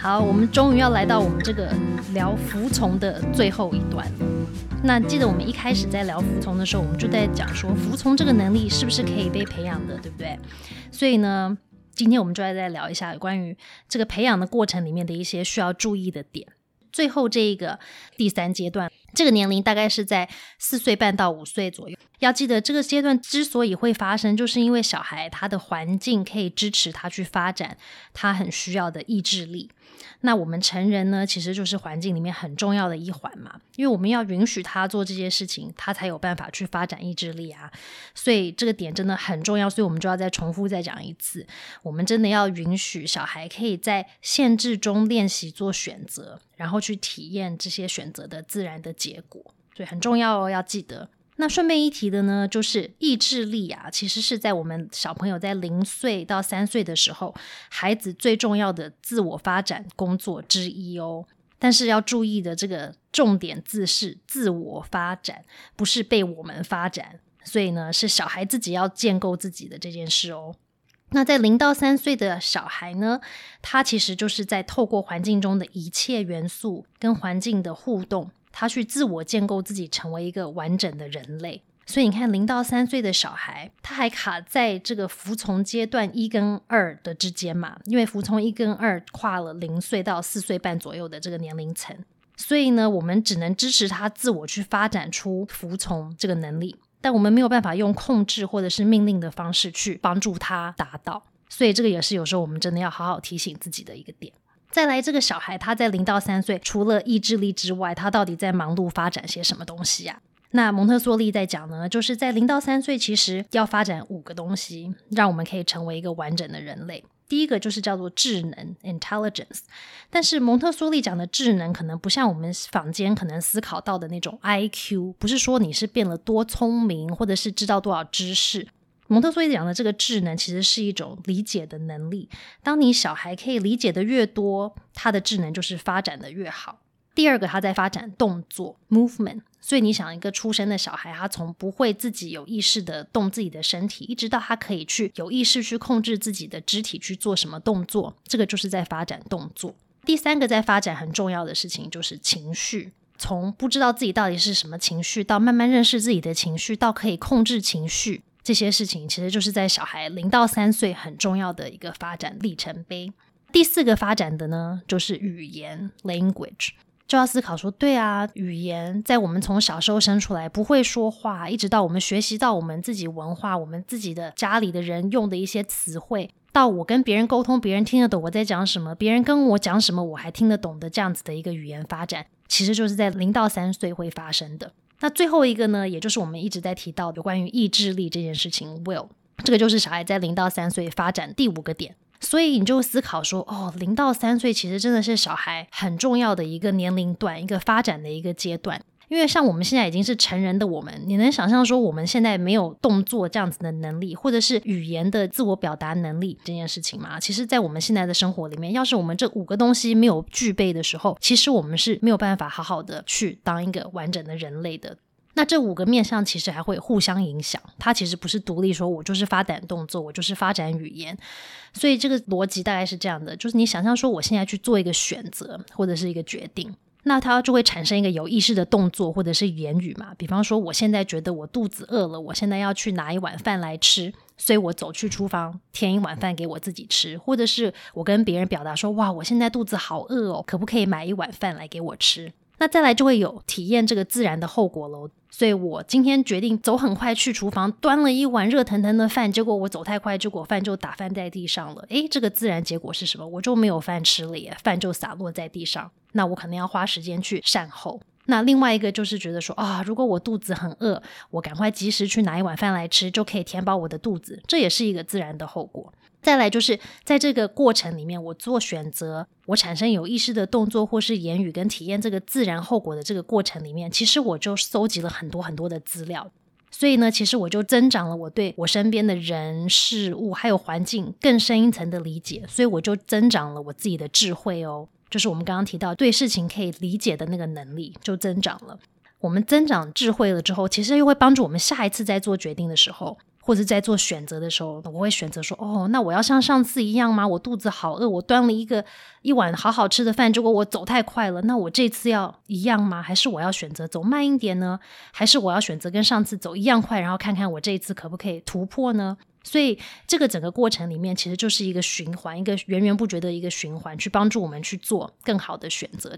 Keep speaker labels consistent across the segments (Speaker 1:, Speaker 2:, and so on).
Speaker 1: 好，我们终于要来到我们这个聊服从的最后一段。那记得我们一开始在聊服从的时候，我们就在讲说，服从这个能力是不是可以被培养的，对不对？所以呢，今天我们就来再聊一下关于这个培养的过程里面的一些需要注意的点。最后这一个第三阶段，这个年龄大概是在四岁半到五岁左右。要记得，这个阶段之所以会发生，就是因为小孩他的环境可以支持他去发展他很需要的意志力。那我们成人呢，其实就是环境里面很重要的一环嘛，因为我们要允许他做这些事情，他才有办法去发展意志力啊。所以这个点真的很重要，所以我们就要再重复再讲一次，我们真的要允许小孩可以在限制中练习做选择，然后去体验这些选择的自然的结果，所以很重要哦，要记得。那顺便一提的呢，就是意志力啊，其实是在我们小朋友在零岁到三岁的时候，孩子最重要的自我发展工作之一哦。但是要注意的这个重点字是自我发展，不是被我们发展。所以呢，是小孩自己要建构自己的这件事哦。那在零到三岁的小孩呢，他其实就是在透过环境中的一切元素跟环境的互动。他去自我建构自己，成为一个完整的人类。所以你看，零到三岁的小孩，他还卡在这个服从阶段一跟二的之间嘛？因为服从一跟二跨了零岁到四岁半左右的这个年龄层，所以呢，我们只能支持他自我去发展出服从这个能力，但我们没有办法用控制或者是命令的方式去帮助他达到。所以这个也是有时候我们真的要好好提醒自己的一个点。再来，这个小孩他在零到三岁，除了意志力之外，他到底在忙碌发展些什么东西呀？那蒙特梭利在讲呢，就是在零到三岁，其实要发展五个东西，让我们可以成为一个完整的人类。第一个就是叫做智能 （intelligence），但是蒙特梭利讲的智能，可能不像我们坊间可能思考到的那种 IQ，不是说你是变了多聪明，或者是知道多少知识。蒙特梭利讲的这个智能，其实是一种理解的能力。当你小孩可以理解的越多，他的智能就是发展的越好。第二个，他在发展动作 （movement）。所以你想，一个出生的小孩，他从不会自己有意识的动自己的身体，一直到他可以去有意识去控制自己的肢体去做什么动作，这个就是在发展动作。第三个在发展很重要的事情就是情绪，从不知道自己到底是什么情绪，到慢慢认识自己的情绪，到可以控制情绪。这些事情其实就是在小孩零到三岁很重要的一个发展里程碑。第四个发展的呢，就是语言 （language），就要思考说，对啊，语言在我们从小时候生出来不会说话，一直到我们学习到我们自己文化、我们自己的家里的人用的一些词汇，到我跟别人沟通，别人听得懂我在讲什么，别人跟我讲什么我还听得懂的这样子的一个语言发展，其实就是在零到三岁会发生的。那最后一个呢，也就是我们一直在提到的关于意志力这件事情，will，这个就是小孩在零到三岁发展第五个点。所以你就思考说，哦，零到三岁其实真的是小孩很重要的一个年龄段，一个发展的一个阶段。因为像我们现在已经是成人的我们，你能想象说我们现在没有动作这样子的能力，或者是语言的自我表达能力这件事情吗？其实，在我们现在的生活里面，要是我们这五个东西没有具备的时候，其实我们是没有办法好好的去当一个完整的人类的。那这五个面向其实还会互相影响，它其实不是独立说，我就是发展动作，我就是发展语言。所以这个逻辑大概是这样的：就是你想象说，我现在去做一个选择或者是一个决定。那他就会产生一个有意识的动作或者是言语嘛？比方说，我现在觉得我肚子饿了，我现在要去拿一碗饭来吃，所以我走去厨房添一碗饭给我自己吃，或者是我跟别人表达说，哇，我现在肚子好饿哦，可不可以买一碗饭来给我吃？那再来就会有体验这个自然的后果喽。所以我今天决定走很快去厨房端了一碗热腾腾的饭，结果我走太快，结果饭就打翻在地上了。诶，这个自然结果是什么？我就没有饭吃了耶，饭就洒落在地上。那我可能要花时间去善后。那另外一个就是觉得说啊，如果我肚子很饿，我赶快及时去拿一碗饭来吃，就可以填饱我的肚子，这也是一个自然的后果。再来就是在这个过程里面，我做选择，我产生有意识的动作或是言语跟体验这个自然后果的这个过程里面，其实我就搜集了很多很多的资料，所以呢，其实我就增长了我对我身边的人事物还有环境更深一层的理解，所以我就增长了我自己的智慧哦。就是我们刚刚提到对事情可以理解的那个能力就增长了。我们增长智慧了之后，其实又会帮助我们下一次在做决定的时候，或者在做选择的时候，我会选择说：“哦，那我要像上次一样吗？我肚子好饿，我端了一个一碗好好吃的饭，结果我走太快了。那我这次要一样吗？还是我要选择走慢一点呢？还是我要选择跟上次走一样快，然后看看我这一次可不可以突破呢？”所以这个整个过程里面，其实就是一个循环，一个源源不绝的一个循环，去帮助我们去做更好的选择。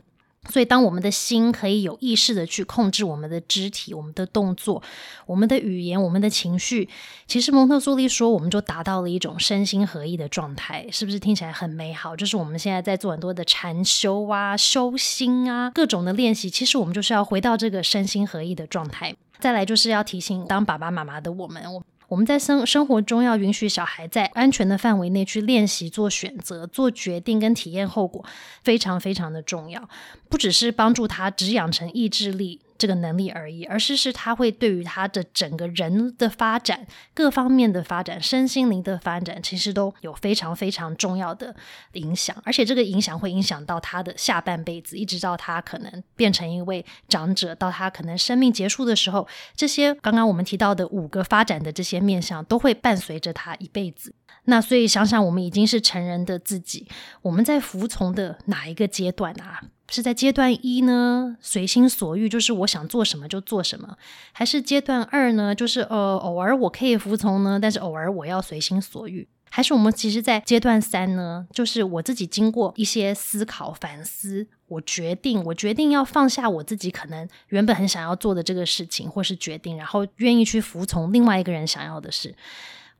Speaker 1: 所以，当我们的心可以有意识的去控制我们的肢体、我们的动作、我们的语言、我们的情绪，其实蒙特梭利说，我们就达到了一种身心合一的状态，是不是听起来很美好？就是我们现在在做很多的禅修啊、修心啊、各种的练习，其实我们就是要回到这个身心合一的状态。再来，就是要提醒当爸爸妈妈的我们，我。我们在生生活中要允许小孩在安全的范围内去练习做选择、做决定跟体验后果，非常非常的重要。不只是帮助他只养成意志力。这个能力而已，而是是他会对于他的整个人的发展、各方面的发展、身心灵的发展，其实都有非常非常重要的影响。而且这个影响会影响到他的下半辈子，一直到他可能变成一位长者，到他可能生命结束的时候，这些刚刚我们提到的五个发展的这些面向，都会伴随着他一辈子。那所以想想，我们已经是成人的自己，我们在服从的哪一个阶段啊？是在阶段一呢，随心所欲，就是我想做什么就做什么；还是阶段二呢，就是呃，偶尔我可以服从呢，但是偶尔我要随心所欲；还是我们其实，在阶段三呢，就是我自己经过一些思考反思，我决定，我决定要放下我自己可能原本很想要做的这个事情或是决定，然后愿意去服从另外一个人想要的事。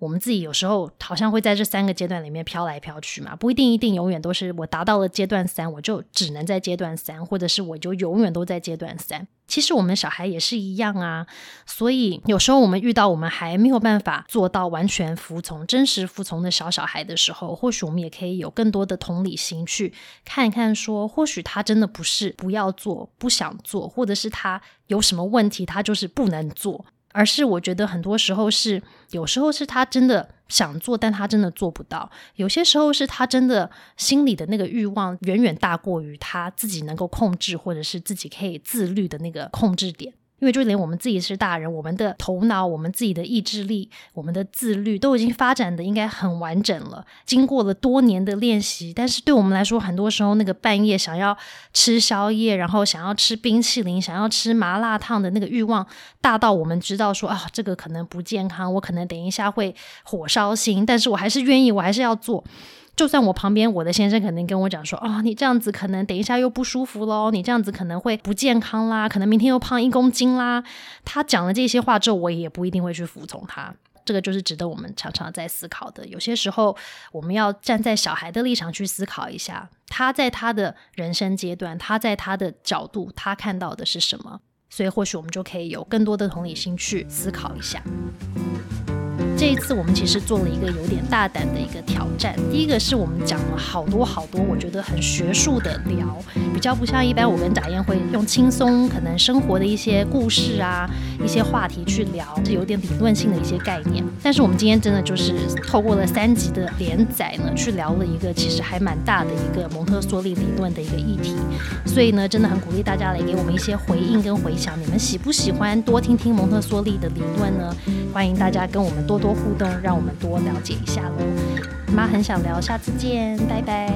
Speaker 1: 我们自己有时候好像会在这三个阶段里面飘来飘去嘛，不一定一定永远都是我达到了阶段三，我就只能在阶段三，或者是我就永远都在阶段三。其实我们小孩也是一样啊，所以有时候我们遇到我们还没有办法做到完全服从、真实服从的小小孩的时候，或许我们也可以有更多的同理心去看一看，说或许他真的不是不要做、不想做，或者是他有什么问题，他就是不能做。而是我觉得很多时候是，有时候是他真的想做，但他真的做不到；有些时候是他真的心里的那个欲望远远大过于他自己能够控制，或者是自己可以自律的那个控制点。因为就连我们自己是大人，我们的头脑、我们自己的意志力、我们的自律都已经发展的应该很完整了。经过了多年的练习，但是对我们来说，很多时候那个半夜想要吃宵夜，然后想要吃冰淇淋、想要吃麻辣烫的那个欲望，大到我们知道说啊，这个可能不健康，我可能等一下会火烧心，但是我还是愿意，我还是要做。就算我旁边我的先生肯定跟我讲说，哦，你这样子可能等一下又不舒服喽，你这样子可能会不健康啦，可能明天又胖一公斤啦。他讲了这些话之后，我也不一定会去服从他。这个就是值得我们常常在思考的。有些时候，我们要站在小孩的立场去思考一下，他在他的人生阶段，他在他的角度，他看到的是什么。所以，或许我们就可以有更多的同理心去思考一下。这一次我们其实做了一个有点大胆的一个挑战。第一个是我们讲了好多好多，我觉得很学术的聊，比较不像一般我跟贾燕会用轻松可能生活的一些故事啊、一些话题去聊，是有点理论性的一些概念。但是我们今天真的就是透过了三集的连载呢，去聊了一个其实还蛮大的一个蒙特梭利理论的一个议题。所以呢，真的很鼓励大家来给我们一些回应跟回响。你们喜不喜欢多听听蒙特梭利的理论呢？欢迎大家跟我们多多互动，让我们多了解一下喽。妈很想聊，下次见，拜拜。